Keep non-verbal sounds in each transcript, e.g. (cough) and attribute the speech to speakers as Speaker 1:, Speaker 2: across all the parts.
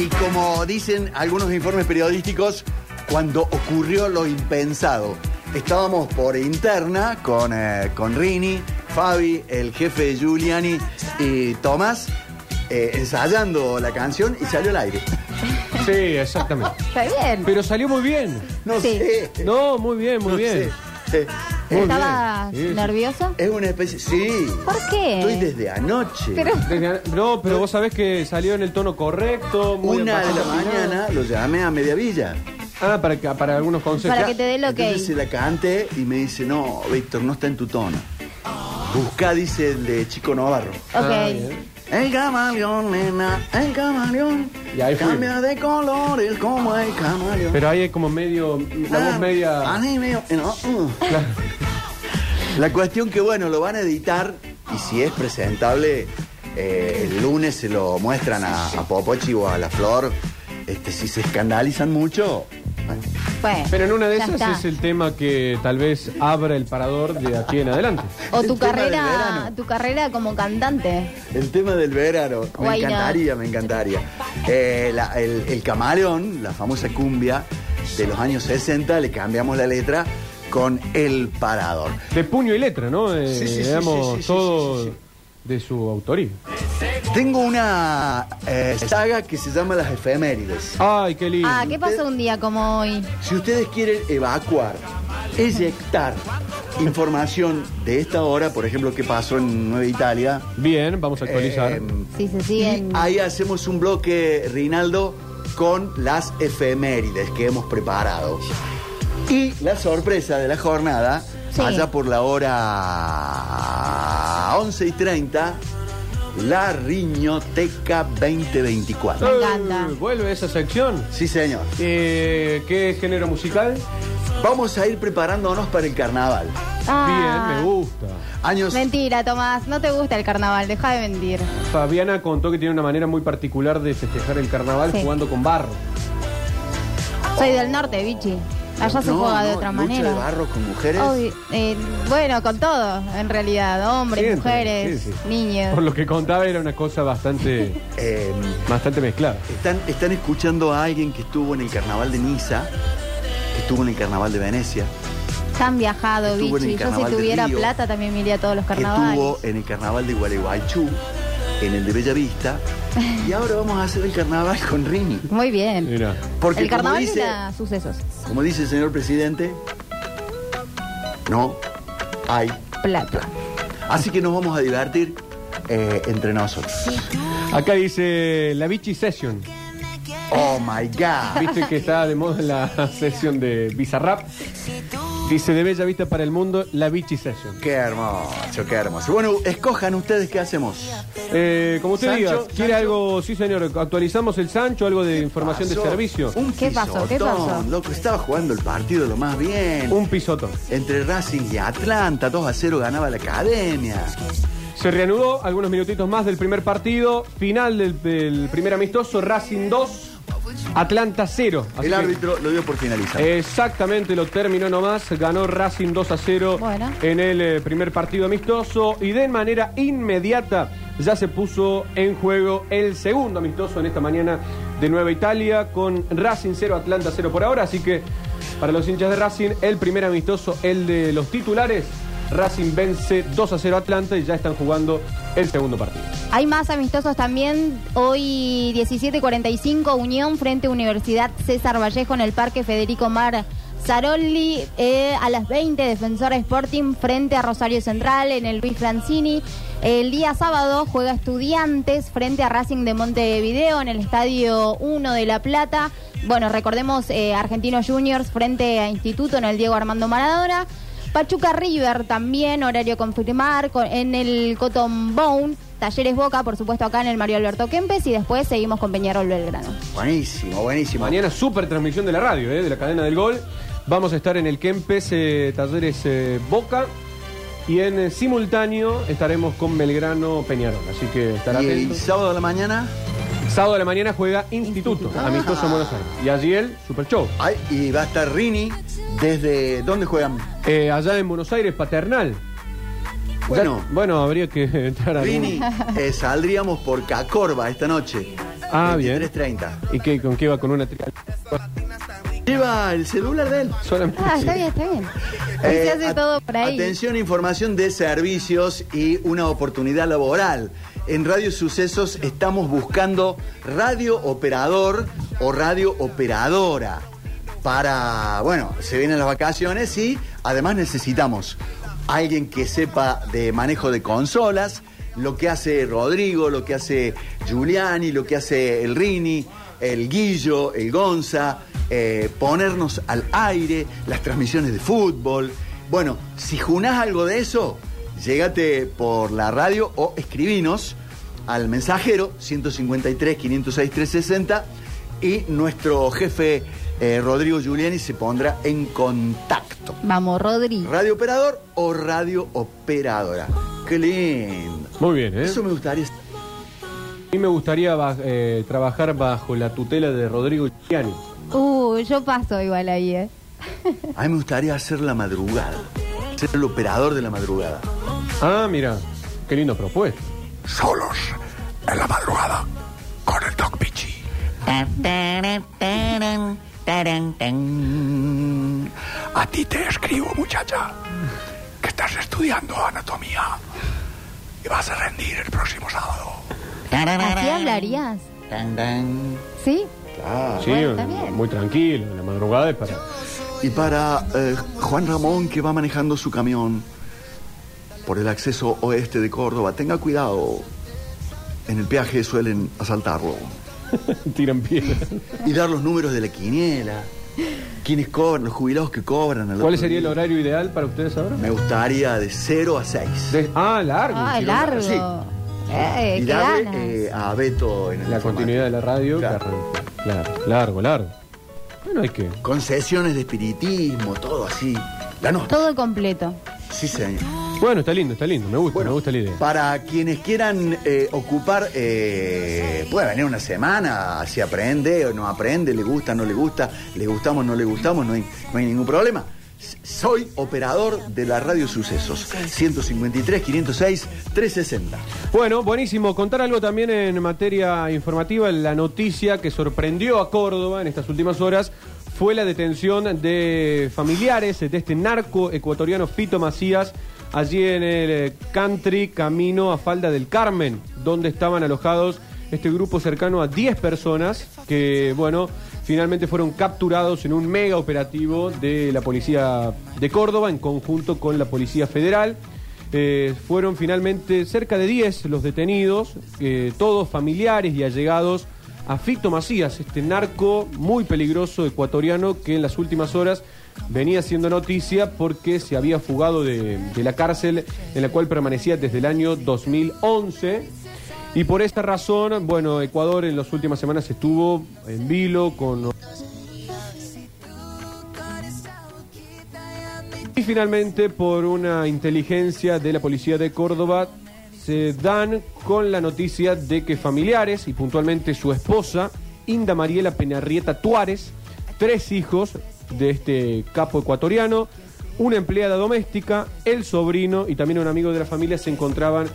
Speaker 1: Y como dicen algunos informes periodísticos, cuando ocurrió lo impensado, estábamos por interna con, eh, con Rini, Fabi, el jefe de Giuliani y Tomás, eh, ensayando la canción y salió al aire. (laughs)
Speaker 2: Sí, exactamente.
Speaker 3: Está bien.
Speaker 2: Pero salió muy bien.
Speaker 1: No
Speaker 3: Sí.
Speaker 1: sé.
Speaker 2: No, muy bien, muy
Speaker 1: no
Speaker 2: bien.
Speaker 1: sé. Eh,
Speaker 3: ¿Estabas
Speaker 2: bien. Sí,
Speaker 3: nervioso?
Speaker 1: Es una especie. Sí.
Speaker 3: ¿Por qué?
Speaker 1: Estoy desde anoche.
Speaker 3: Pero-
Speaker 2: Desde- No, pero vos sabés que salió en el tono correcto. Muy
Speaker 1: Una de la mañana lo llamé a media villa.
Speaker 2: Ah, para, que- para algunos consejos.
Speaker 3: Para que te dé el ok.
Speaker 1: Entonces se la canté y me dice, no, Víctor, no está en tu tono. Busca, dice el de Chico Navarro.
Speaker 2: Ah,
Speaker 3: Ok.
Speaker 2: bien.
Speaker 1: El camaleón, nena, el camaleón.
Speaker 2: Y ahí.
Speaker 1: Cambia de colores como el camaleón.
Speaker 2: Pero ahí es como medio. La voz media.
Speaker 1: ah, sí, medio- no, uh.
Speaker 2: Claro.
Speaker 1: La cuestión que, bueno, lo van a editar y si es presentable, eh, el lunes se lo muestran a, a Popochi o a La Flor. Este, si se escandalizan mucho, bueno,
Speaker 3: Bueno,
Speaker 2: Pero en una de
Speaker 3: ya
Speaker 2: esas
Speaker 3: está.
Speaker 2: es el tema que tal vez abra el parador de aquí en adelante.
Speaker 3: O
Speaker 1: el
Speaker 3: tu
Speaker 1: tema del
Speaker 3: carrera,
Speaker 1: verano.
Speaker 3: tu carrera como cantante.
Speaker 1: El tema del verano, me encantaría, me encantaría. Eh, la- el, el camaleón, la famosa cumbia de los años 60, le cambiamos la letra con el parador.
Speaker 2: De puño y letra, ¿no? Eh,
Speaker 1: Sí, sí, sí,
Speaker 2: digamos,
Speaker 1: sí, sí, sí,
Speaker 2: todo
Speaker 1: sí, sí,
Speaker 2: de su autoría.
Speaker 1: Tengo una eh, saga que se llama Las Efemérides.
Speaker 2: Ay, qué lindo.
Speaker 3: Ah, ¿qué pasó un día como hoy?
Speaker 1: Si ustedes quieren evacuar, eyectar información de esta hora, por ejemplo, qué pasó en Nueva Italia,
Speaker 2: Bien, vamos a actualizar.
Speaker 1: eh,
Speaker 3: Si se
Speaker 1: y ahí hacemos un bloque, Rinaldo, con las efemérides que hemos preparado. Y la sorpresa de la jornada,
Speaker 3: Sí.
Speaker 1: allá por la hora 11 y 30, la Riñoteca 2024.
Speaker 3: Me encanta.
Speaker 2: Eh, ¿Vuelve esa sección?
Speaker 1: Sí, señor.
Speaker 2: Eh, ¿Qué género musical?
Speaker 1: Vamos a ir preparándonos para el carnaval.
Speaker 3: Ah.
Speaker 2: Bien, me gusta.
Speaker 1: Años
Speaker 3: Mentira, Tomás, no te gusta el carnaval, deja de mentir.
Speaker 2: Fabiana contó que tiene una manera muy particular de festejar el carnaval
Speaker 3: Sí.
Speaker 2: jugando con barro.
Speaker 3: Soy del norte, bichi. Allá se
Speaker 1: No,
Speaker 3: juega de
Speaker 1: no,
Speaker 3: otra
Speaker 1: lucha
Speaker 3: manera.
Speaker 1: de barro con mujeres.
Speaker 3: Eh, bueno, con todo, en realidad. Hombres, mujeres,
Speaker 2: sí, sí.
Speaker 3: niños.
Speaker 2: Por lo que contaba era una cosa bastante, (laughs)
Speaker 1: Eh,
Speaker 2: bastante mezclada.
Speaker 1: Están, están escuchando a alguien que estuvo en el carnaval de Niza, que estuvo en el carnaval de Venecia,
Speaker 3: Tan viajado,
Speaker 1: Estuvo en el
Speaker 3: bichi. Yo si
Speaker 1: carnaval de
Speaker 3: tuviera
Speaker 1: Río,
Speaker 3: plata también me iría a todos los
Speaker 1: que
Speaker 3: carnavales.
Speaker 1: estuvo en el carnaval de Gualeguaychú, en el de Bellavista, (laughs) y ahora vamos a hacer el carnaval con Rini.
Speaker 3: Muy bien.
Speaker 2: Mira.
Speaker 1: Porque
Speaker 3: el
Speaker 1: como
Speaker 3: carnaval
Speaker 1: dice,
Speaker 3: sucesos.
Speaker 1: como dice el señor presidente, no hay.
Speaker 3: Plata.
Speaker 1: Así que nos vamos a divertir eh, entre nosotros.
Speaker 2: Acá dice la Vichy Session.
Speaker 1: Oh my God.
Speaker 2: Viste que está de moda la sesión de Bizarrap. Dice de Bella Vista para el Mundo, la Vichy Session.
Speaker 1: Qué hermoso, qué hermoso. Bueno, escojan ustedes qué hacemos.
Speaker 2: Eh, como usted
Speaker 1: Sancho,
Speaker 2: diga, ¿quiere
Speaker 1: Sancho.
Speaker 2: algo? Sí, señor. ¿Actualizamos el Sancho? ¿Algo de información de servicio?
Speaker 1: Un
Speaker 3: ¿Qué pasó? ¿Qué
Speaker 1: pisotón,
Speaker 3: pasó?
Speaker 1: Loco, estaba jugando el partido lo más bien.
Speaker 2: Un pisotón.
Speaker 1: Entre Racing y Atlanta, 2 a 0 ganaba la academia.
Speaker 2: Se reanudó algunos minutitos más del primer partido. Final del, del primer amistoso, Racing 2, Atlanta 0. Así
Speaker 1: el
Speaker 2: que
Speaker 1: árbitro lo dio por finalizado.
Speaker 2: Exactamente, lo terminó nomás. Ganó Racing 2 a 0
Speaker 3: Bueno.
Speaker 2: en el eh, primer partido amistoso. Y de manera inmediata ya se puso en juego el segundo amistoso en esta mañana de Nueva Italia con Racing 0, Atlanta 0 por ahora. Así que para los hinchas de Racing, el primer amistoso, el de los titulares. Racing vence 2 a 0 Atlanta y ya están jugando el segundo partido.
Speaker 3: Hay más amistosos también. Hoy 17.45 Unión frente a Universidad César Vallejo en el Parque Federico Mar Zarolli. Eh, a las 20 Defensor Sporting frente a Rosario Central en el Luis Francini. El día sábado juega Estudiantes frente a Racing de Montevideo en el Estadio 1 de La Plata. Bueno, recordemos eh, Argentinos Juniors frente a Instituto en el Diego Armando Maradona. Pachuca River también, horario confirmar, con- en el Cotton Bone. Talleres Boca, por supuesto, acá en el Mario Alberto Kempes. Y después seguimos con Peñarol Belgrano.
Speaker 1: Buenísimo, buenísimo.
Speaker 2: Mañana super transmisión de la radio, eh, de la cadena del gol. Vamos a estar en el Kempes eh, Talleres eh, Boca. Y en simultáneo estaremos con Belgrano Peñarol. Así que estará
Speaker 1: Y el sábado a la mañana,
Speaker 2: Sábado de la mañana juega Instituto,
Speaker 3: Instituto.
Speaker 2: amistoso en Buenos Aires. Y allí el Super Show.
Speaker 1: ay, y va a estar Rini desde... ¿Dónde juegan?
Speaker 2: Eh, allá en Buenos Aires, Paternal.
Speaker 1: Bueno.
Speaker 2: Ya- bueno, habría que (laughs) entrar a.
Speaker 1: Rini, eh, saldríamos por Cacorba esta noche.
Speaker 2: Ah, bien.
Speaker 1: 23.30.
Speaker 2: ¿Y qué, con qué va? ¿Con una trial?
Speaker 1: Lleva el celular de él.
Speaker 2: Solamente.
Speaker 3: Ah, está bien, está bien.
Speaker 1: Eh,
Speaker 3: se hace
Speaker 1: at-
Speaker 3: todo por ahí.
Speaker 1: Atención, información de servicios y una oportunidad laboral. En Radio Sucesos estamos buscando radio operador o radio operadora. Para, bueno, se vienen las vacaciones y además necesitamos alguien que sepa de manejo de consolas, lo que hace Rodrigo, lo que hace Giuliani, lo que hace el Rini, el Guillo, el Gonza, eh, ponernos al aire, las transmisiones de fútbol. Bueno, si junás algo de eso, llégate por la radio o escribinos al mensajero 153 506 360 y nuestro jefe eh, Rodrigo Giuliani se pondrá en contacto.
Speaker 3: Vamos, Rodri.
Speaker 1: Radio operador o radio operadora. Qué lindo.
Speaker 2: Muy bien, ¿eh?
Speaker 1: Eso me gustaría.
Speaker 2: A mí me gustaría ba- eh, trabajar bajo la tutela de Rodrigo Giuliani.
Speaker 3: Uh, yo paso igual ahí, ¿eh? (laughs)
Speaker 1: A mí me gustaría hacer la madrugada. Ser el operador de la madrugada.
Speaker 2: Ah, mira, qué lindo propuesta.
Speaker 1: Solos en la madrugada con el Doc Pichi. A ti te escribo, muchacha, que estás estudiando anatomía y vas a rendir el próximo sábado.
Speaker 3: ¿Así hablarías? ¿Sí?
Speaker 2: Sí,
Speaker 3: Bueno, está bien.
Speaker 2: muy tranquilo. La madrugada es para.
Speaker 1: Y para eh, Juan Ramón que va manejando su camión por el acceso oeste de Córdoba, tenga cuidado. En el peaje suelen asaltarlo. (laughs)
Speaker 2: Tiran piedra.
Speaker 1: Y dar los números de la quiniela. ¿Quiénes cobran? Los jubilados que cobran.
Speaker 2: ¿Cuál sería el horario ideal para ustedes ahora?
Speaker 1: Me gustaría de 0 a 6.
Speaker 2: De- ah, largo.
Speaker 3: Ah, largo.
Speaker 1: sí.
Speaker 3: Eh,
Speaker 1: y
Speaker 3: qué
Speaker 1: darle
Speaker 3: ganas.
Speaker 1: eh, a Beto en el
Speaker 2: La continuidad de la radio.
Speaker 1: Claro.
Speaker 2: Claro, largo, largo. Bueno, hay que.
Speaker 1: Con sesiones de espiritismo, todo así. La nota.
Speaker 3: Todo completo.
Speaker 1: Sí, señor.
Speaker 2: Bueno, está lindo, está lindo. Me gusta, me gusta la idea.
Speaker 1: Para quienes quieran eh, ocupar, eh, puede venir una semana, si aprende o no aprende, le gusta, no le gusta, le gustamos, no le gustamos, no hay, no hay ningún problema. Soy operador de la Radio Sucesos. 153, 506, 360.
Speaker 2: Bueno, buenísimo. Contar algo también en materia informativa. La noticia que sorprendió a Córdoba en estas últimas horas fue la detención de familiares de este narco ecuatoriano Fito Macías allí en el eh, country camino a Falda del Carmen, donde estaban alojados este grupo cercano a 10 personas que, bueno, finalmente fueron capturados en un mega operativo de la policía de Córdoba en conjunto con la Policía Federal. Eh, fueron finalmente cerca de 10 los detenidos, eh, todos familiares y allegados a Fito Macías, este narco muy peligroso ecuatoriano que en las últimas horas venía siendo noticia porque se había fugado de, la cárcel en la cual permanecía desde el año 2011. Y por esta razón, bueno, Ecuador en las últimas semanas estuvo en vilo con Y finalmente, por una inteligencia de la policía de Córdoba, se dan con la noticia de que familiares, y puntualmente su esposa, Inda Mariela Penarrieta Tuárez, tres hijos de este capo ecuatoriano, una empleada doméstica, el sobrino y también un amigo de la familia se encontraban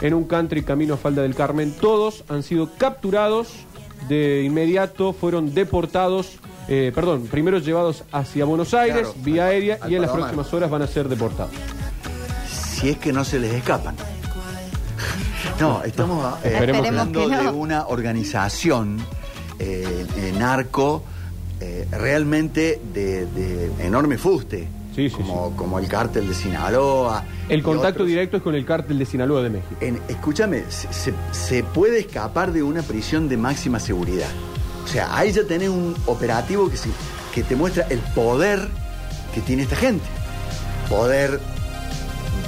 Speaker 2: en un country camino a Falda del Carmen. Todos han sido capturados de inmediato, fueron deportados, eh, perdón, primero llevados hacia Buenos Aires,
Speaker 1: Claro,
Speaker 2: vía
Speaker 1: al-
Speaker 2: aérea,
Speaker 1: al
Speaker 2: y en las
Speaker 1: Palomar.
Speaker 2: próximas horas van a ser deportados.
Speaker 1: Si es que no se les escapan. (laughs) No, estamos eh, hablando
Speaker 3: no.
Speaker 1: de una organización eh, narco eh, realmente de, de enorme fuste.
Speaker 2: Sí, sí,
Speaker 1: como, como el cártel de Sinaloa.
Speaker 2: El contacto
Speaker 1: otros.
Speaker 2: directo es con el cártel de Sinaloa de México.
Speaker 1: En- escúchame, se, puede escapar de una prisión de máxima seguridad. O sea, ahí ya tenés un operativo que, se- que te muestra el poder que tiene esta gente. Poder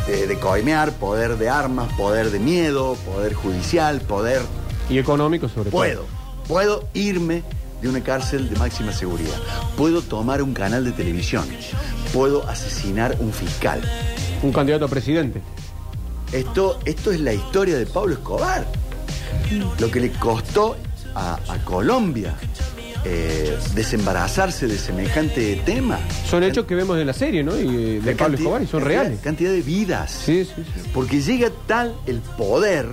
Speaker 1: de, de coimear, poder de armas, poder de miedo, poder judicial, poder...
Speaker 2: Y económico sobre
Speaker 1: Puedo,
Speaker 2: todo.
Speaker 1: puedo irme de una cárcel de máxima seguridad. Puedo tomar un canal de televisión. Puedo asesinar un fiscal.
Speaker 2: Un candidato a presidente.
Speaker 1: Esto, esto es la historia de Pablo Escobar. Lo que le costó a, a Colombia eh, desembarazarse de semejante tema.
Speaker 2: Son hechos que vemos en la serie, ¿no? Y eh, de
Speaker 1: La
Speaker 2: Pablo
Speaker 1: cantidad-
Speaker 2: Escobar y son
Speaker 1: cantidad-
Speaker 2: reales.
Speaker 1: Cantidad de vidas.
Speaker 2: Sí, sí, sí.
Speaker 1: Porque llega tal el poder,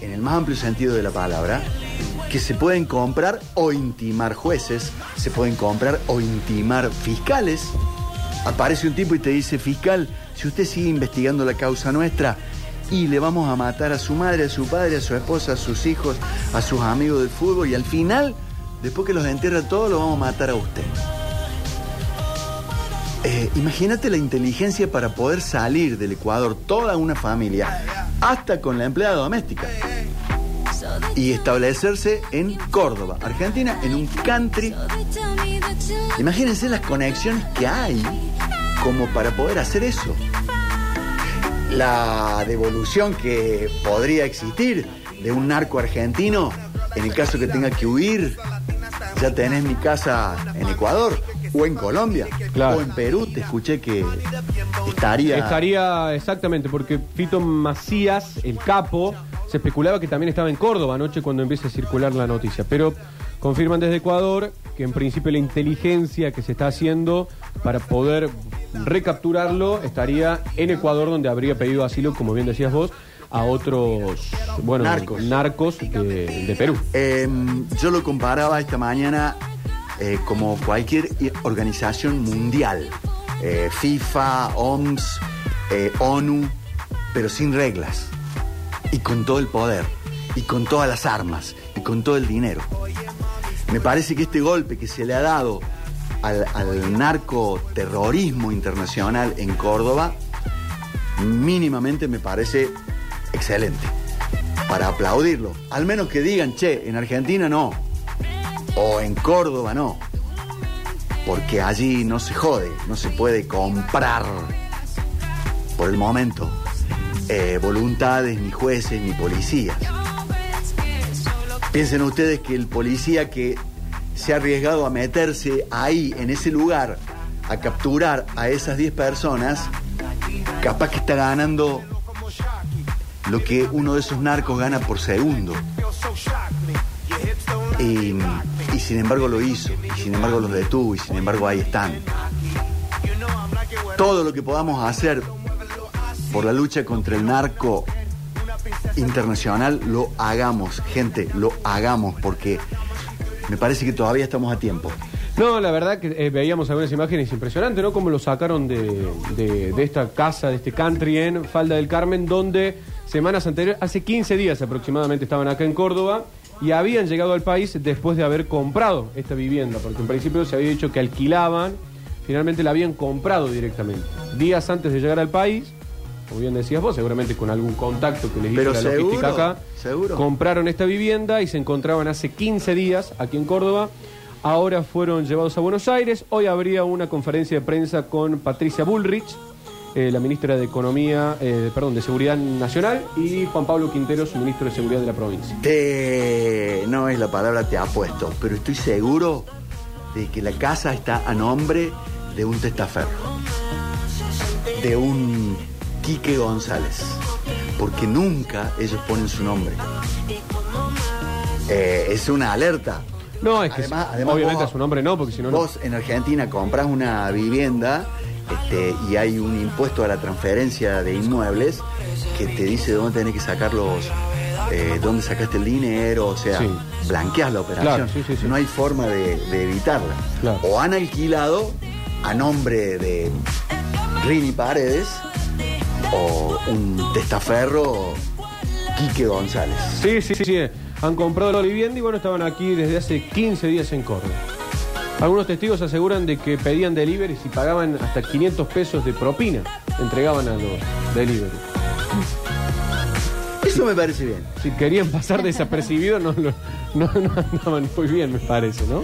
Speaker 1: en el más amplio sentido de la palabra, que se pueden comprar o intimar jueces, se pueden comprar o intimar fiscales. Aparece un tipo y te dice, fiscal, si usted sigue investigando la causa nuestra y le vamos a matar a su madre, a su padre, a su esposa, a sus hijos, a sus amigos del fútbol y al final, después que los entierra todos, lo vamos a matar a usted. Eh, imagínate la inteligencia para poder salir del Ecuador, toda una familia, hasta con la empleada doméstica, y establecerse en Córdoba, Argentina, en un country. Imagínense las conexiones que hay como para poder hacer eso. La devolución que podría existir de un narco argentino en el caso que tenga que huir. Ya tenés mi casa en Ecuador o en Colombia
Speaker 2: Claro.
Speaker 1: o en Perú. Te escuché que estaría.
Speaker 2: Estaría exactamente, porque Fito Macías, el capo, se especulaba que también estaba en Córdoba anoche cuando empieza a circular la noticia. Pero confirman desde Ecuador que en principio la inteligencia que se está haciendo para poder recapturarlo estaría en Ecuador, donde habría pedido asilo, como bien decías vos, a otros bueno,
Speaker 1: Narcos.
Speaker 2: narcos de, de Perú.
Speaker 1: Eh, yo lo comparaba esta mañana eh, como cualquier organización mundial. Eh, FIFA, OMS, eh, ONU, pero sin reglas. Y con todo el poder. Y con todas las armas. Y con todo el dinero. Me parece que este golpe que se le ha dado al, narcoterrorismo internacional en Córdoba, mínimamente me parece excelente. Para aplaudirlo. Al menos que digan, che, en Argentina no. O en Córdoba no. Porque allí no se jode, no se puede comprar por el momento eh, voluntades, ni jueces, ni policías. Piensen ustedes que el policía que se ha arriesgado a meterse ahí, en ese lugar, a capturar a esas 10 personas, capaz que está ganando lo que uno de esos narcos gana por segundo. Y, y sin embargo lo hizo, y sin embargo los detuvo, y sin embargo ahí están. Todo lo que podamos hacer por la lucha contra el narco internacional, lo hagamos, gente, lo hagamos, porque me parece que todavía estamos a tiempo.
Speaker 2: No, la verdad que eh, veíamos algunas imágenes impresionantes, ¿no? Como lo sacaron de, esta casa, de este country en Falda del Carmen, donde semanas anteriores, hace 15 días aproximadamente, estaban acá en Córdoba y habían llegado al país después de haber comprado esta vivienda, porque en principio se había dicho que alquilaban, finalmente la habían comprado directamente. Días antes de llegar al país, como bien decías vos, seguramente con algún contacto que les hizo
Speaker 1: Pero
Speaker 2: la logística acá,
Speaker 1: seguro.
Speaker 2: compraron esta vivienda y se encontraban hace 15 días aquí en Córdoba. Ahora fueron llevados a Buenos Aires. Hoy habría una conferencia de prensa con Patricia Bullrich, eh, la ministra de Economía, eh, perdón, de Seguridad Nacional, y Juan Pablo Quinteros, ministro de Seguridad de la provincia.
Speaker 1: Te, no es la palabra te apuesto, pero estoy seguro de que la casa está a nombre de un testaferro, de un Quique González, porque nunca ellos ponen su nombre. Eh, es una alerta.
Speaker 2: No, es que
Speaker 1: Además-
Speaker 2: obviamente
Speaker 1: vos-
Speaker 2: a su nombre no, porque si no.
Speaker 1: Vos en Argentina compras una vivienda este, y hay un impuesto a la transferencia de inmuebles que te dice dónde tenés que sacar los, eh, dónde sacaste el dinero, o sea,
Speaker 2: Sí.
Speaker 1: blanqueas la operación.
Speaker 2: Claro, sí, sí, sí.
Speaker 1: No hay forma de, de evitarla.
Speaker 2: Claro.
Speaker 1: O han alquilado a nombre de Rini Paredes o un testaferro Quique González.
Speaker 2: Sí, sí, sí, sí. Han comprado la vivienda y bueno, estaban aquí desde hace 15 días en Córdoba. Algunos testigos aseguran de que pedían deliveries y pagaban hasta 500 pesos de propina. Entregaban a los delivery.
Speaker 1: Eso me parece bien.
Speaker 2: Si querían pasar (laughs) desapercibidos, no, lo- no, no andaban muy bien, me parece, ¿no?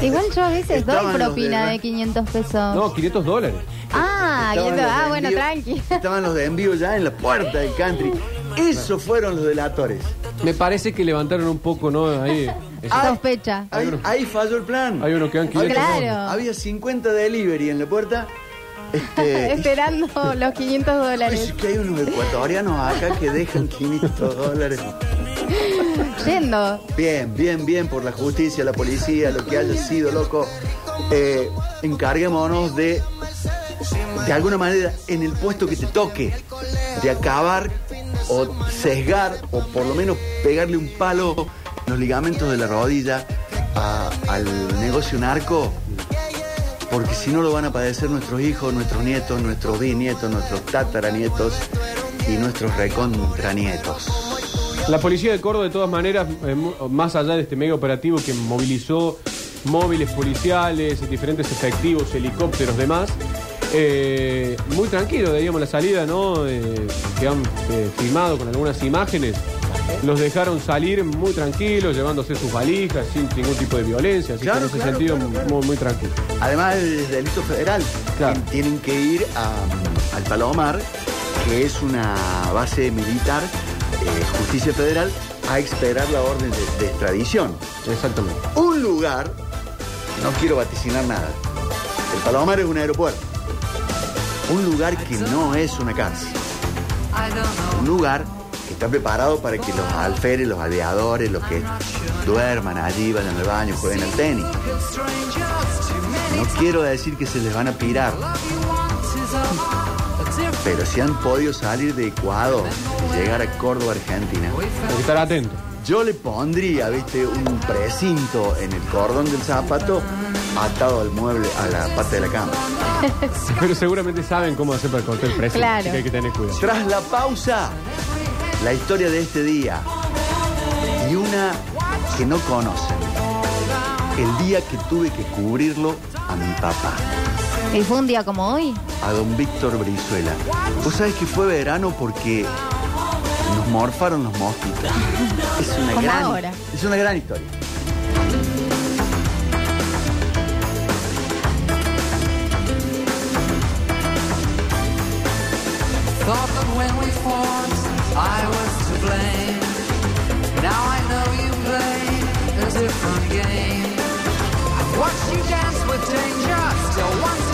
Speaker 3: Igual yo a veces doy
Speaker 1: Estaban los
Speaker 3: propina
Speaker 1: de-
Speaker 3: de 500 pesos.
Speaker 2: No, 500 dólares.
Speaker 3: ah,
Speaker 1: Estaban
Speaker 3: 500,
Speaker 1: los de
Speaker 3: ah, bueno,
Speaker 1: envío-
Speaker 3: tranqui. (laughs)
Speaker 1: Estaban los de envío ya en la puerta del country. Esos fueron los delatores.
Speaker 2: Me parece que levantaron un poco, ¿no? Ahí.
Speaker 1: Ah,
Speaker 3: Sospecha.
Speaker 2: Hay
Speaker 1: Ahí, falló el plan.
Speaker 2: Hay uno que dan 500
Speaker 3: Claro.
Speaker 1: Había 50 delivery en la puerta. Este, (laughs)
Speaker 3: Esperando (laughs) los 500
Speaker 1: es
Speaker 3: dólares.
Speaker 1: que hay unos ecuatorianos acá que dejan 500 dólares.
Speaker 3: Yendo.
Speaker 1: Bien, bien, bien por la justicia, la policía, lo que haya sido, loco. Eh, encarguémonos de, de alguna manera, en el puesto que te toque, de acabar o sesgar o por lo menos pegarle un palo los ligamentos de la rodilla al negocio narco, porque si no lo van a padecer nuestros hijos, nuestros nietos, nuestros bisnietos, nuestros tataranietos y nuestros recontranietos.
Speaker 2: La policía de Córdoba, de todas maneras, eh, más allá de este mega operativo que movilizó móviles policiales, diferentes efectivos, helicópteros, demás, eh, muy tranquilo, digamos, la salida, ¿no? Eh, que han eh, filmado con algunas imágenes. Los dejaron salir muy tranquilos, llevándose sus valijas, sin ningún tipo de violencia. Así
Speaker 1: Claro,
Speaker 2: que en ese
Speaker 1: claro,
Speaker 2: sentido,
Speaker 1: claro,
Speaker 2: muy, muy tranquilo.
Speaker 1: Además es delito federal. Tienen que ir a- al Palomar, que es una base militar, justicia federal, a esperar la orden de, de extradición.
Speaker 2: Exactamente.
Speaker 1: Un lugar, no quiero vaticinar nada, el Palomar es un aeropuerto. Un lugar que no es una cárcel. Un lugar que está preparado para que los alferes, los aviadores, los que duerman allí, vayan al baño, jueguen al tenis. No quiero decir que se les van a pirar, pero si han podido salir de Ecuador y llegar a Córdoba, Argentina,
Speaker 2: Hay que estar atento.
Speaker 1: yo le pondría, viste, un precinto en el cordón del zapato atado al mueble, a la pata de la cama. (laughs)
Speaker 2: Pero seguramente saben cómo hacer para cortar el precio.
Speaker 3: Claro.
Speaker 2: Así que hay que tener cuidado.
Speaker 1: Tras la pausa, la historia de este día y una que no conocen. El día que tuve que cubrirlo a mi papá,
Speaker 3: Y fue un día como hoy.
Speaker 1: a don Víctor Brizuela. Vos sabés que fue verano porque nos morfaron los mosquitos. Es una gran,
Speaker 3: ahora.
Speaker 1: es una gran historia.
Speaker 4: Thought that when we fought, I was to blame. Now I know you play a different game. I've watched you dance with danger, still once.